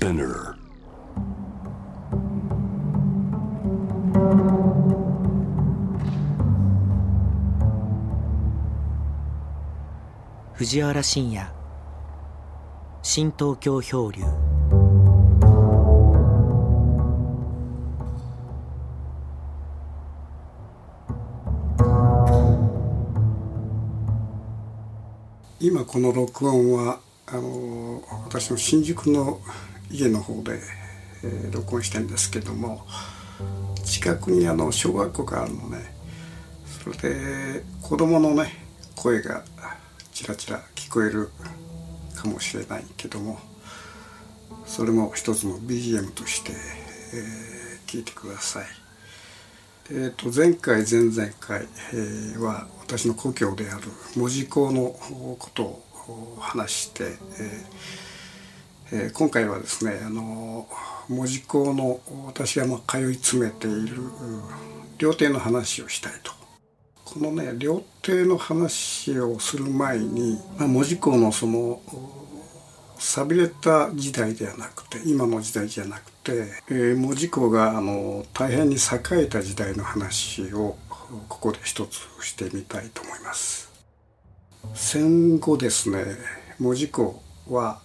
Spinner. 藤原信也新東京漂流今この録音はあの私の新宿の家の方で、えー録音してるんですけども近くにあの小学校があるのねそれで子供のね声がちらちら聞こえるかもしれないけどもそれも一つの BGM として、えー聞いてください。えー、と前回前々回、えーは私の故郷である門司港のことを話して、えーえー今回はですねあの門司港の私がま通い詰めている料亭の話をしたいと。このね料亭の話をする前に、まあ、門司港のその寂れた時代ではなくて今の時代じゃなくて、えー、門司港があの大変に栄えた時代の話をここで一つしてみたいと思います。戦後ですね門司港は、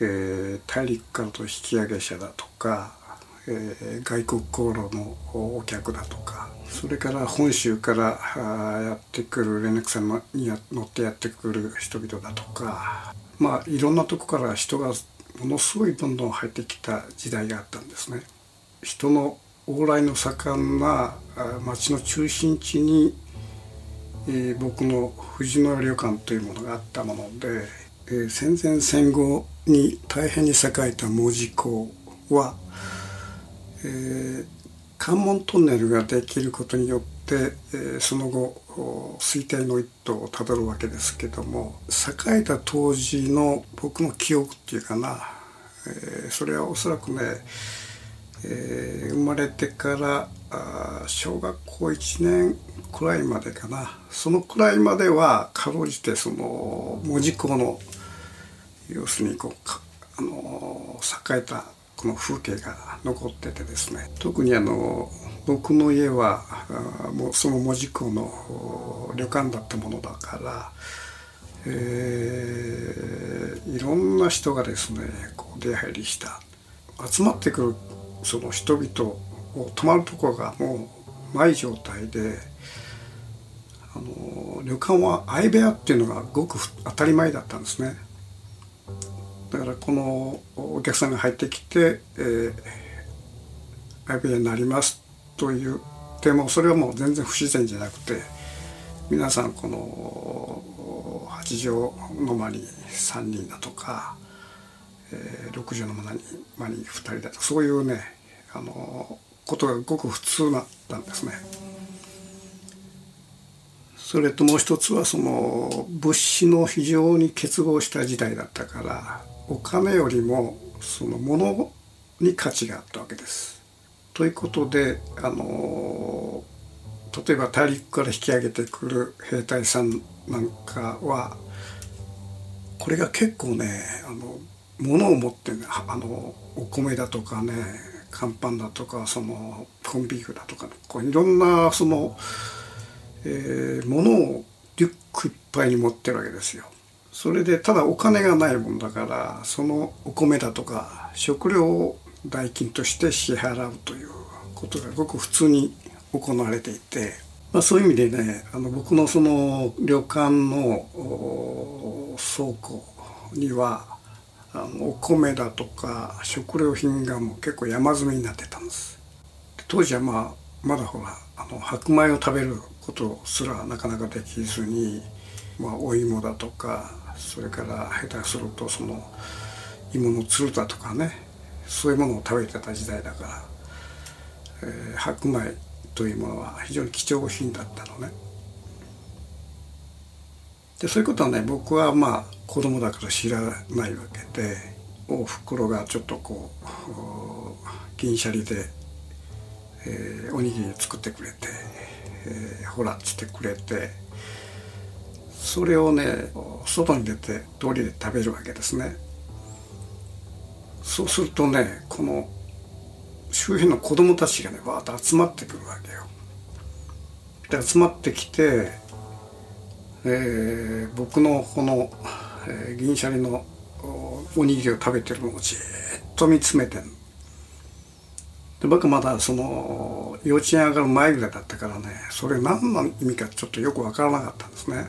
えー大陸からの引き上げ者だとか、えー外国航路のお客だとかそれから本州からあーやってくる連絡船に乗ってやってくる人々だとかまあいろんなとこから人がものすごいどんどん入ってきた時代があったんですね。人の往来の盛んなあー町の中心地に、えー僕の藤野旅館というものがあったもので、えー戦前戦後に大変に栄えた門司港は、えー関門トンネルができることによって、えーその後お衰退の一途をたどるわけですけども栄えた当時の僕の記憶っていうかな、えーそれはおそらくね、えー生まれてからあ小学校1年くらいまでかな。そのくらいまではかろうじてその門司港の要するにこうあの栄えたこの風景が残っててですね。特にあの僕の家はもうその門司港の旅館だったものだから、えーいろんな人がですねこう出入りした。集まってくるその人々を泊まるところがもうない状態であの旅館は相部屋っていうのがごく当たり前だったんですね。だからこのお客さんが入ってきて「えー、相部屋になります」と言ってもそれはもう全然不自然じゃなくて皆さんこの8畳の間に3人だとか、えー6畳の間に間に2人だとかそういうねあのことがごく普通だったんですね。それともう一つはその物資の非常に結合した時代だったからお金よりもその物に価値があったわけです。ということであの例えば大陸から引き上げてくる兵隊さんなんかはこれが結構ねあの物を持ってねあのお米だとかね乾パンだとかそのコンビーフだとか、ね、こういろんなそのえー物をリュックいっぱいに持ってるわけですよ。それでただお金がないもんだからそのお米だとか食料を代金として支払うということがごく普通に行われていて、まあ、そういう意味でねあの僕のその旅館の倉庫にはあのお米だとか食料品がもう結構山積みになってたんです。当時はまあまだほらあの白米を食べることすらなかなかできずに、まあ、お芋だとかそれから下手するとその芋のつるだとかねそういうものを食べてた時代だから、えー白米というものは非常に貴重品だったのね。でそういうことはね僕はまあ子供だから知らないわけでおふくろがちょっとこう銀シャリでえーおにぎり作ってくれて、えーほらっつってくれてそれをね外に出て通りで食べるわけですね。そうするとねこの周辺の子供たちがねわーっと集まってくるわけよ。で集まってきて、えー、僕のこの、えー、銀シャリのおにぎりを食べてるのをじーっと見つめてんで僕まだその幼稚園上がる前ぐらいだったからねそれ何の意味かちょっとよく分からなかったんですね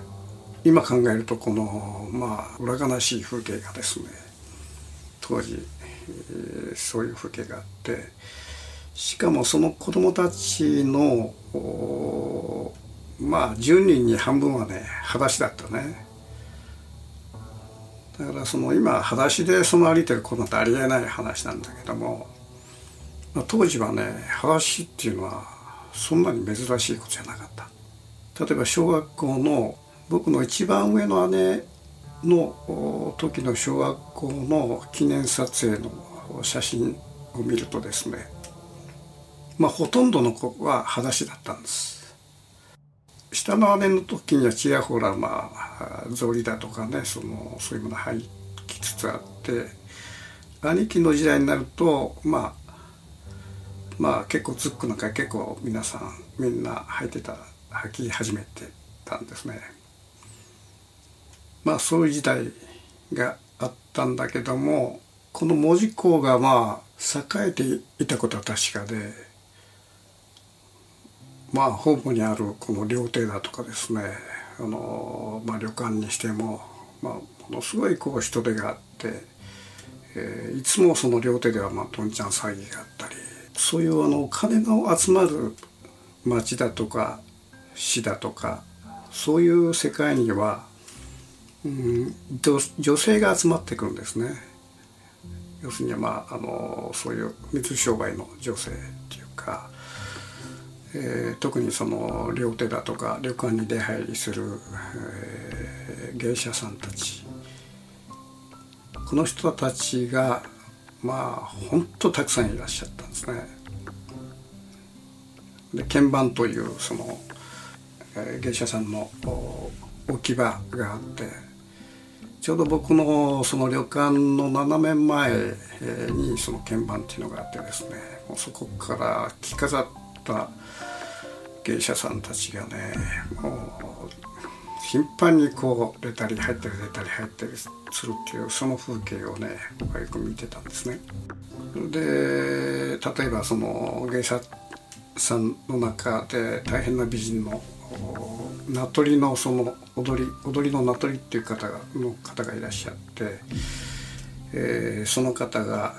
今考えるとこのまあ裏悲しい風景がですね当時、えー、そういう風景があってしかもその子供たちのまあ10人に半分はね裸足だったね。だからその今裸足でその歩いてる子なんてありえない話なんだけども、まあ、当時はね裸足っていうのはそんなに珍しいことじゃなかった。例えば小学校の僕の一番上の姉の時の小学校の記念撮影の写真を見るとですねまあほとんどの子は裸足だったんです下の姉の時にはちやほらまあ草履だとかねそのそういうもの入きつつあって兄貴の時代になるとまあまあ結構ツックなんか結構皆さんみんな履いてた履き始めてたんですね。まあそういう時代があったんだけどもこの門司港がまあ栄えていたことは確かでまあホームにあるこの料亭だとかですねあの、まあ、旅館にしても、まあ、ものすごいこう人手があって、えー、いつもその料亭ではまあどんちゃん騒ぎがあったりそういうあの金が集まる町だとか市だとかそういう世界には、うん、女性が集まってくるんですね。要するにまああのそういう水商売の女性っていうかえー、特にその料亭だとか旅館に出入りする、えー、芸者さんたちこの人たちがまあ本当たくさんいらっしゃったんですね。で鍵盤というその、えー、芸者さんの置き場があってちょうど僕のその旅館の斜め前にその鍵盤っていうのがあってですねもうそこから着飾った芸者さんたちがねもう頻繁にこう出たり入ったり出たり入ったりするっていうその風景をね僕はよく見てたんですね。で例えばその芸者さんの中で大変な美人の名取のその踊り踊りの名取っていう方がの方がいらっしゃって、えー、その方が、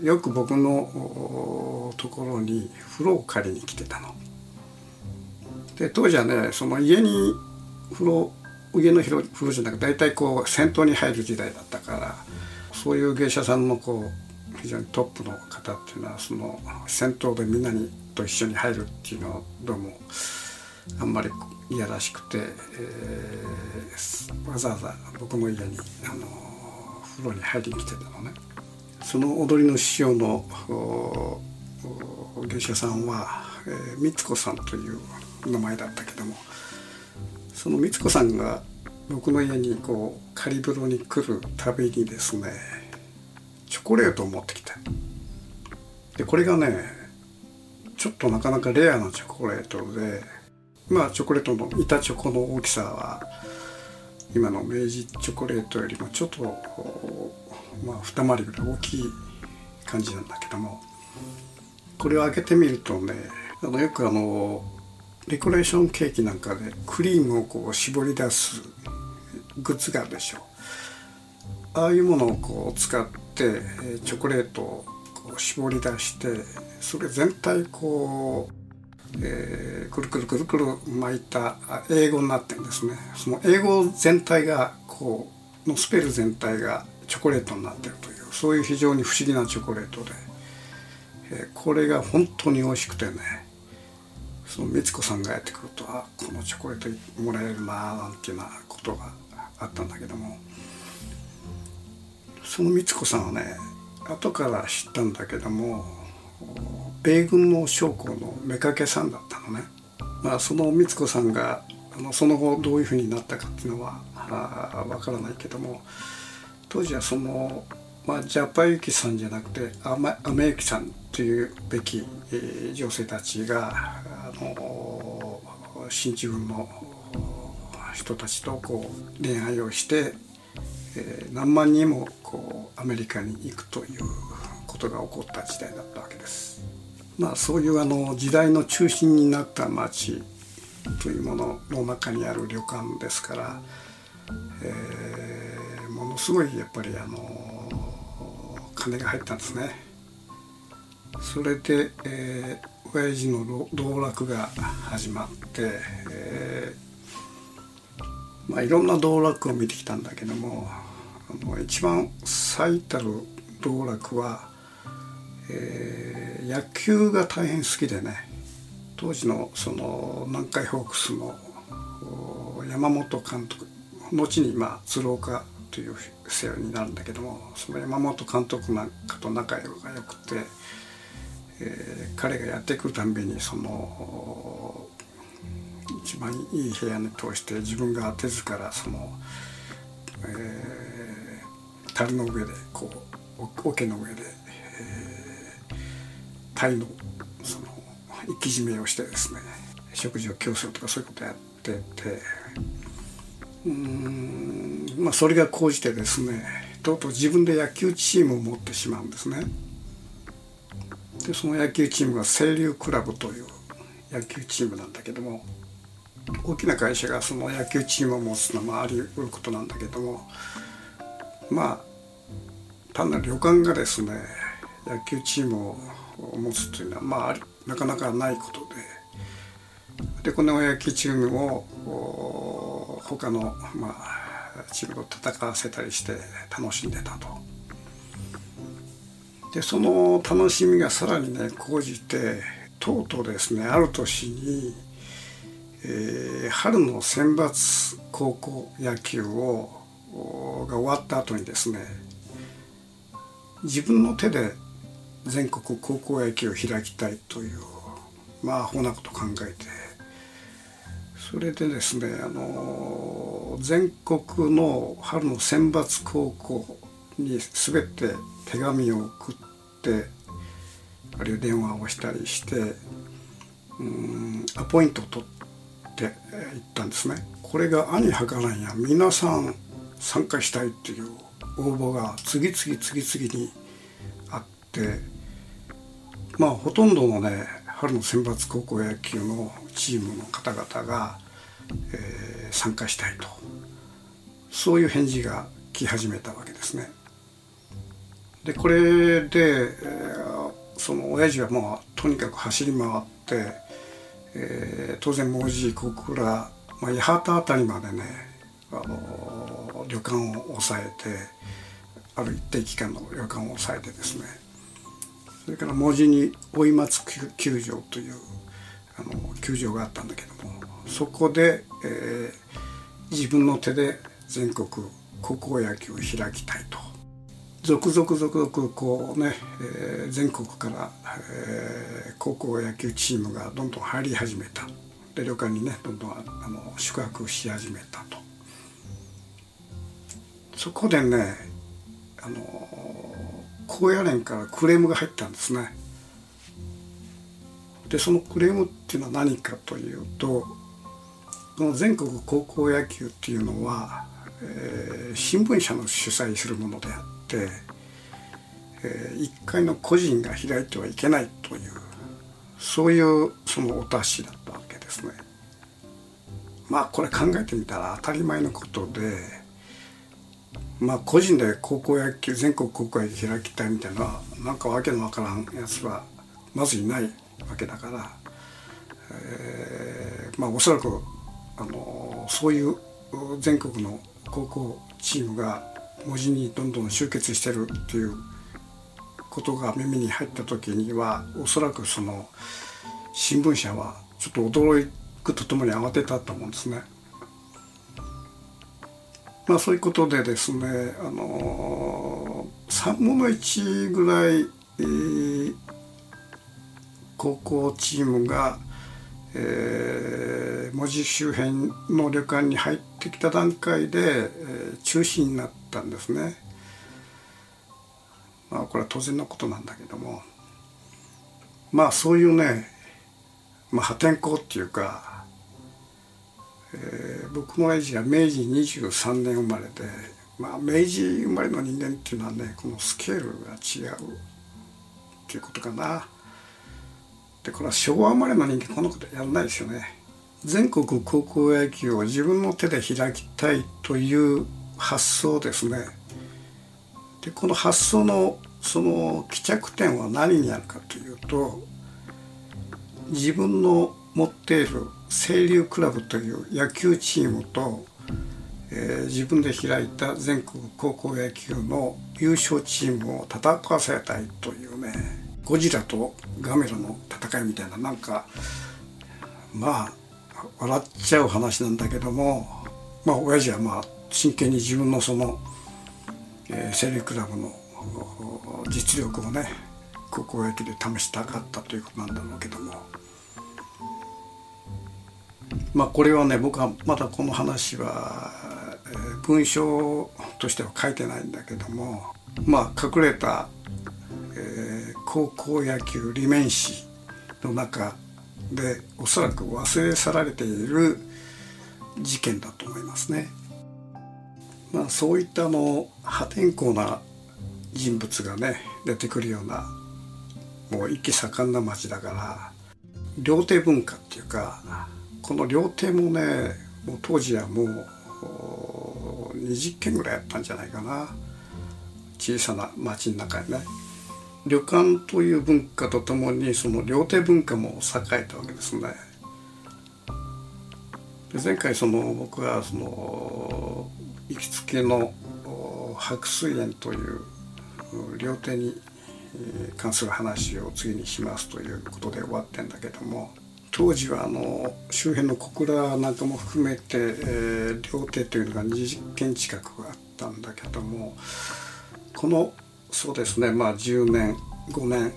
えー、よく僕のところに風呂を借りに来てたの。で当時はねその家に風呂家の風呂じゃなくて大体こう銭湯に入る時代だったからそういう芸者さんのこう非常にトップの方っていうのはその銭湯でみんなにと一緒に入るっていうのはどうもあんまり嫌らしくて、えー、わざわざ僕の家にあの風呂に入りに来てたのね。その踊りの師匠の芸者さんは、えー、光子さんという名前だったけどもその光子さんが僕の家にこう仮風呂に来るたびにですねチョコレートを持ってきてでこれがねちょっとなかなかレアなチョコレートでまあチョコレートの板チョコの大きさは今の明治チョコレートよりもちょっとまあ二回りぐらい大きい感じなんだけどもこれを開けてみるとねあのよくあのデコレーションケーキなんかでクリームをこう絞り出すグッズがあるでしょ。うああいうものをこう使ってチョコレートをこう絞り出してそれ全体こう、えー、くるくるくるくる巻いた英語になってるんですね。その英語全体がこうのスペル全体がチョコレートになってるというそういう非常に不思議なチョコレートで、えー、これが本当に美味しくてねその光子さんがやってくるとあこのチョコレートもらえるななんていうなことがあったんだけどもその光子さんはね後から知ったんだけども米軍の将校の妾さんだったのね。まあ、その光子さんがあのその後どういうふうになったかっていうのはあ分からないけども当時はそのまあ、ジャパユキさんじゃなくてアマアメユキさんというべき、えー、女性たちがあの進駐軍の人たちとこう恋愛をして、えー、何万人もこうアメリカに行くということが起こった時代だったわけです。まあ、そういうあの時代の中心になった町というものの中にある旅館ですから、えー、ものすごいやっぱりあの金が入ったんですね。それで、えー、親父の道楽が始まって、えー、まあ、いろんな道楽を見てきたんだけどもあの一番最たる道楽は、えー、野球が大変好きでね当時のその南海ホークスの山本監督後にま鶴岡という世話になるんだけどもその山本監督なんかと仲が良くて、えー、彼がやってくるたんびにその一番いい部屋に通して自分が手ずからその、えー、樽の上でこう桶の上で、えー、鯛のその生き締めをしてですね食事を供するとかそういうことやっててうんまあそれが高じてですねとうとう自分で野球チームを持ってしまうんですね。でその野球チームが清流クラブという野球チームなんだけども大きな会社がその野球チームを持つのはあり得ることなんだけどもまあ単なる旅館がですね野球チームを持つというのはまあなかなかないことででこの野球チームを他の、まあ、チームと戦わせたりして楽しんでたと。でその楽しみがさらにね講じてとうとうですねある年に、えー、春の選抜高校野球をが終わった後にですね自分の手で全国高校野球を開きたいというまあアホなこと考えてそれでですねあの全国の春の選抜高校に全て手紙を送ってあるいは電話をしたりしてうんアポイントを取っていったんですね。これが兄はからんや皆さん参加したいっていう応募が次々次々にあってまあほとんどのね春の選抜高校野球のチームの方々が、えー、参加したいとそういう返事が来始めたわけですね。でこれで、えー、その親父はもうとにかく走り回って、えー、当然門司小倉、まあ、八幡辺りまでねあの旅館を抑えてある一定期間の旅館を抑えてですねそれから文字に追松球場というあの球場があったんだけどもそこで、えー、自分の手で全国高校野球を開きたいと。続々続々こうね、えー、全国から、えー、高校野球チームがどんどん入り始めた。で旅館にねどんどんあの宿泊し始めたと。そこでねあの高野連からクレームが入ったんですね。でそのクレームっていうのは何かというとこの全国高校野球っていうのは、えー、新聞社の主催するものであって、えー、一回の個人が開いてはいけないというそういうそのお達しだったわけですね。まあこれ考えてみたら当たり前のことでまあ個人で高校野球全国高校野球開きたいみたいななんかわけのわからんやつはまずいないわけだから、えー、まあおそらくあのそういう全国の高校チームが文字にどんどん集結してるっていうことが耳に入った時にはおそらくその新聞社はちょっと驚くとともに慌てたと思うんですね。まあそういうことでですねあの3分の1ぐらい、えー、高校チームが、えー、文字周辺の旅館に入ってきた段階で、えー、中止になったんですね。まあ、これは当然のことなんだけどもまあそういうね、まあ、破天荒っていうか、えー、僕の親父は明治23年生まれで、まあ、明治生まれの人間っていうのはねこのスケールが違うっていうことかな。でこれは昭和生まれの人間このことやらないですよね。全国高校野球を自分の手で開きたいという発想ですね。でこの発想のその帰着点は何にあるかというと自分の持っている清流クラブという野球チームと、えー、自分で開いた全国高校野球の優勝チームを戦わせたいというねゴジラとガメラの戦いみたいななんかまあ笑っちゃう話なんだけどもまあ親父はまあ真剣に自分のその、えー、セリクラブの実力をね高校野球で試したかったということなんだろうけども。まあこれはね僕はまだこの話は、えー、文章としては書いてないんだけどもまあ隠れた、えー、高校野球理面誌の中でおそらく忘れ去られている事件だと思いますね。まあ、そういったの破天荒な人物がね出てくるようなもう一気盛んな町だから料亭文化っていうかこの料亭もねもう当時はもう20軒ぐらいあったんじゃないかな小さな町の中にね。旅館という文化とともにその料亭文化も栄えたわけですね。で前回その僕はその行きつけの白水園という料亭に関する話を次にしますということで終わってんだけども当時はあの周辺の小倉なんかも含めて、えー、料亭というのが20軒近くあったんだけどもこのそうですねまあ10年5年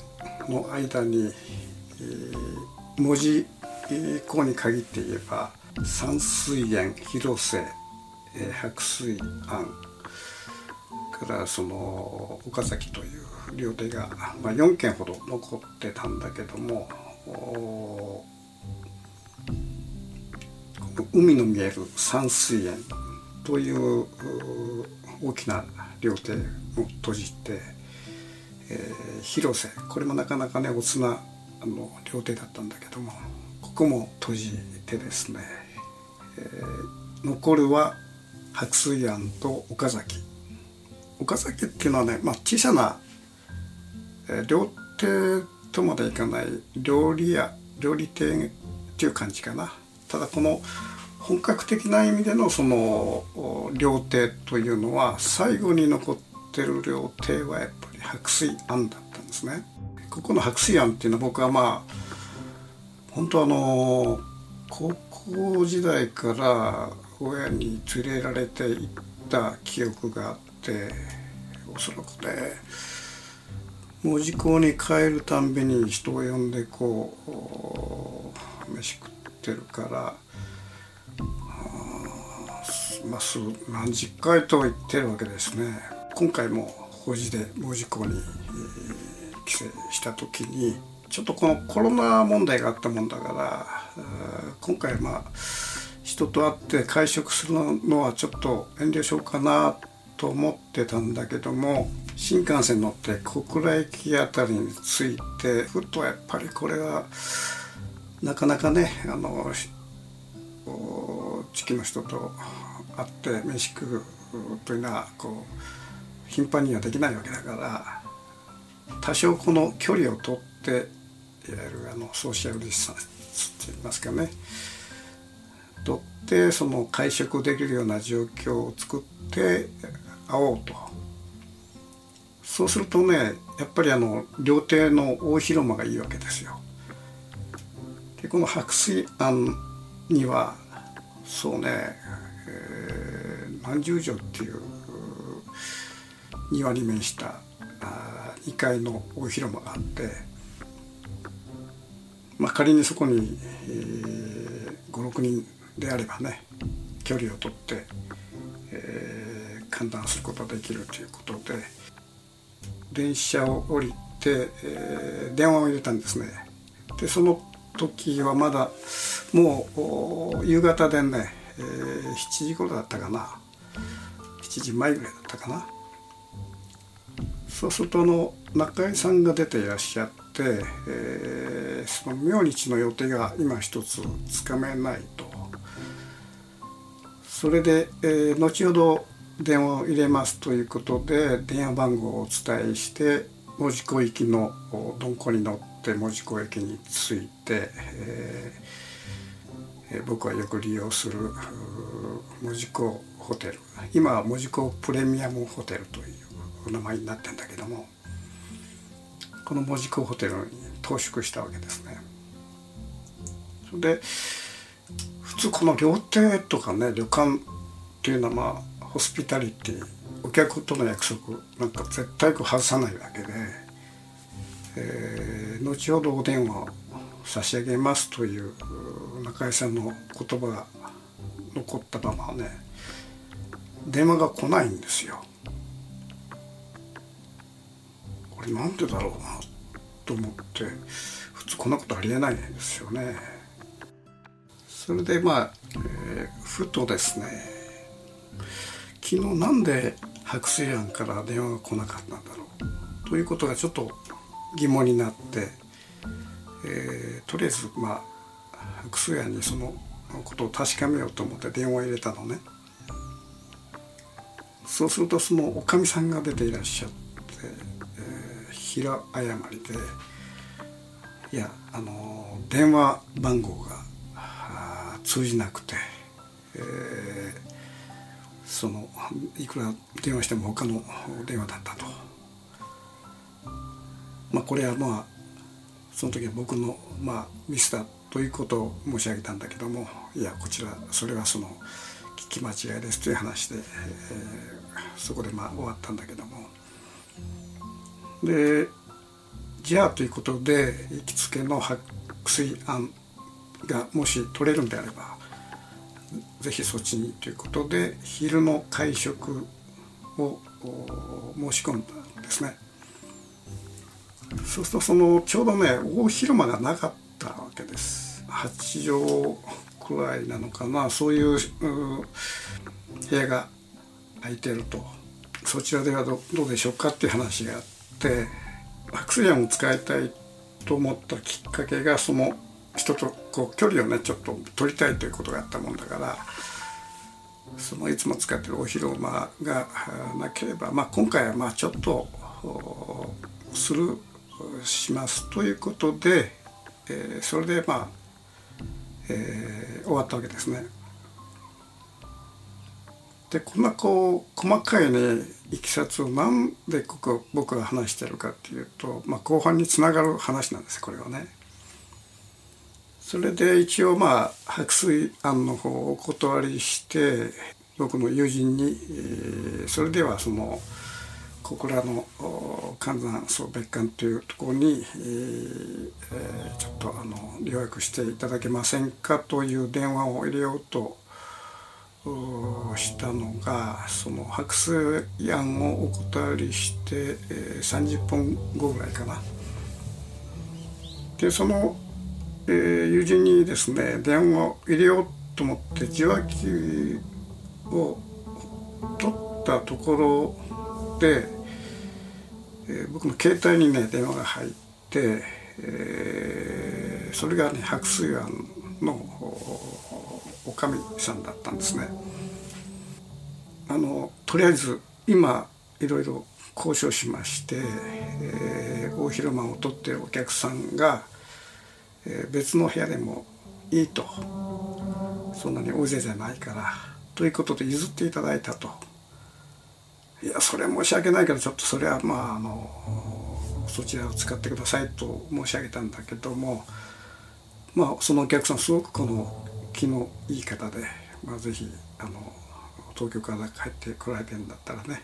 の間に、えー、文字項に限って言えば山水園広瀬、えー、白水庵からその岡崎という料亭が、まあ、4軒ほど残ってたんだけども海の見える山水園という大きな料亭を閉じて、えー、広瀬これもなかなかねおつなあの料亭だったんだけどもここも閉じてですね、えー、残るは白水庵と岡崎。岡崎っていうのはね、まあ、小さな、えー、料亭とまでいかない料理屋料理亭っていう感じかな。ただこの本格的な意味でのその料亭というのは最後に残ってる料亭はやっぱり白水庵だったんですね。ここの白水庵っていうのは僕はまあ本当あの高校時代から親に連れられて行った記憶があっておそらくね門司港に帰るたんびに人を呼んでこう飯食ってるからまあ、数何十回と言ってるわけですね。今回も法事で門司港に、えー、帰省した時にちょっとこのコロナ問題があったもんだから今回まあ人と会って会食するのはちょっと遠慮しようかなと思ってたんだけども新幹線乗って小倉駅あたりに着いてふとやっぱりこれはなかなかねあの地域の人と会って飯食うというのはこう頻繁にはできないわけだから多少この距離を取っていわゆるあのソーシャルディスタンスって言いますかね取ってその会食できるような状況を作って会おうとそうするとねやっぱりあの料亭の大広間がいいわけですよ。でこの白水庵にはそうね、えー、何十畳っていう庭に面した2階の大広間があって、まあ、仮にそこに、えー、56人であればね距離をとって、えー、観覧することができるということで電車を降りて、えー、電話を入れたんですね。でその時はまだもう夕方でね、えー、7時頃だったかな。7時前ぐらいだったかな。そうするとあの中井さんが出ていらっしゃって、えー、その明日の予定が今一つつかめないと。それで、えー、後ほど電話を入れますということで電話番号をお伝えして門司港行きの鈍行に乗って門司港駅に着いて、えー、僕はよく利用する門司港ホテル今は門司港プレミアムホテルという名前になってんだけどもこの門司港ホテルに投宿したわけですね。それで普通この料亭とかね旅館っていうのはまあホスピタリティお客との約束なんか絶対外さないわけで、えー、後ほどお電話を差し上げますという中井さんの言葉が残ったままね電話が来ないんですよ。これなんでだろうなと思って普通こんなことありえないんですよね。それでまあ、えー、ふとですね昨日なんで白水庵から電話が来なかったんだろうということがちょっと疑問になって、えー、とりあえずまあ白水庵にそのことを確かめようと思って電話を入れたのねそうするとそのおかみさんが出ていらっしゃって、えー、平誤りでいやあの電話番号が通じなくて、えーそのいくら電話しても他の電話だったと。まあこれはまあその時は僕のまあミスだということを申し上げたんだけどもいやこちらそれはその聞き間違いですという話で、えー、そこでまあ終わったんだけども。でじゃあということで行きつけの白水案がもし取れるんであればぜひそっちにということで昼の会食を申し込んだんですね。そうするとそのちょうどね大広間がなかったわけです。8畳くらいなのかなそういう部屋が空いてると。そちらではどどうでしょうかっていう話があってアクセリアムを使いたいと思ったきっかけがその人とこう距離をねちょっと取りたいということがあったもんだからそのいつも使ってるお広間がなければ、まあ、今回はまあちょっとするしますということで、えー、それでまあ、えー、終わったわけですね。でこんなこう細かいねいきさつをなんでここ僕が話してるかっていうと、まあ、後半につながる話なんですこれはね。それで一応まあ白水庵の方をお断りして僕の友人に、えー、それではその小倉の寒山荘別館というところに、えー、ちょっとあの予約していただけませんかという電話を入れようとしたのがその白水庵をお断りして、えー、30分後ぐらいかな。でそのえー、友人にですね電話を入れようと思って受話器を取ったところで、えー、僕の携帯にね電話が入って、えー、それがね白水庵のおかみさんだったんですね。あのとりあえず今いろいろ交渉しまして、えー、大広間を取ってるお客さんがえ別の部屋でもいいと。そんなに大勢じゃないから。ということで譲っていただいたと。いやそれ申し訳ないけどちょっとそれはまああのそちらを使ってくださいと申し上げたんだけどもまあそのお客さんすごくこの気のいい方で、まあ、ぜひあの東京から帰ってこられてるんだったらね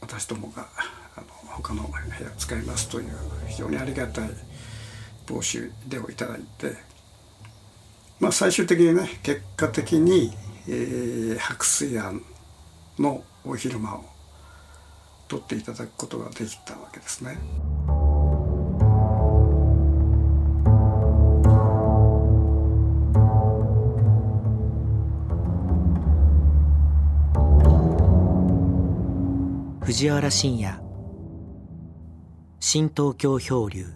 私どもがあの他の部屋を使いますという非常にありがたい募集でをいただいて、まあ、最終的にね結果的に、えー、白水庵のお昼間を取っていただくことができたわけですね。藤原信也新東京漂流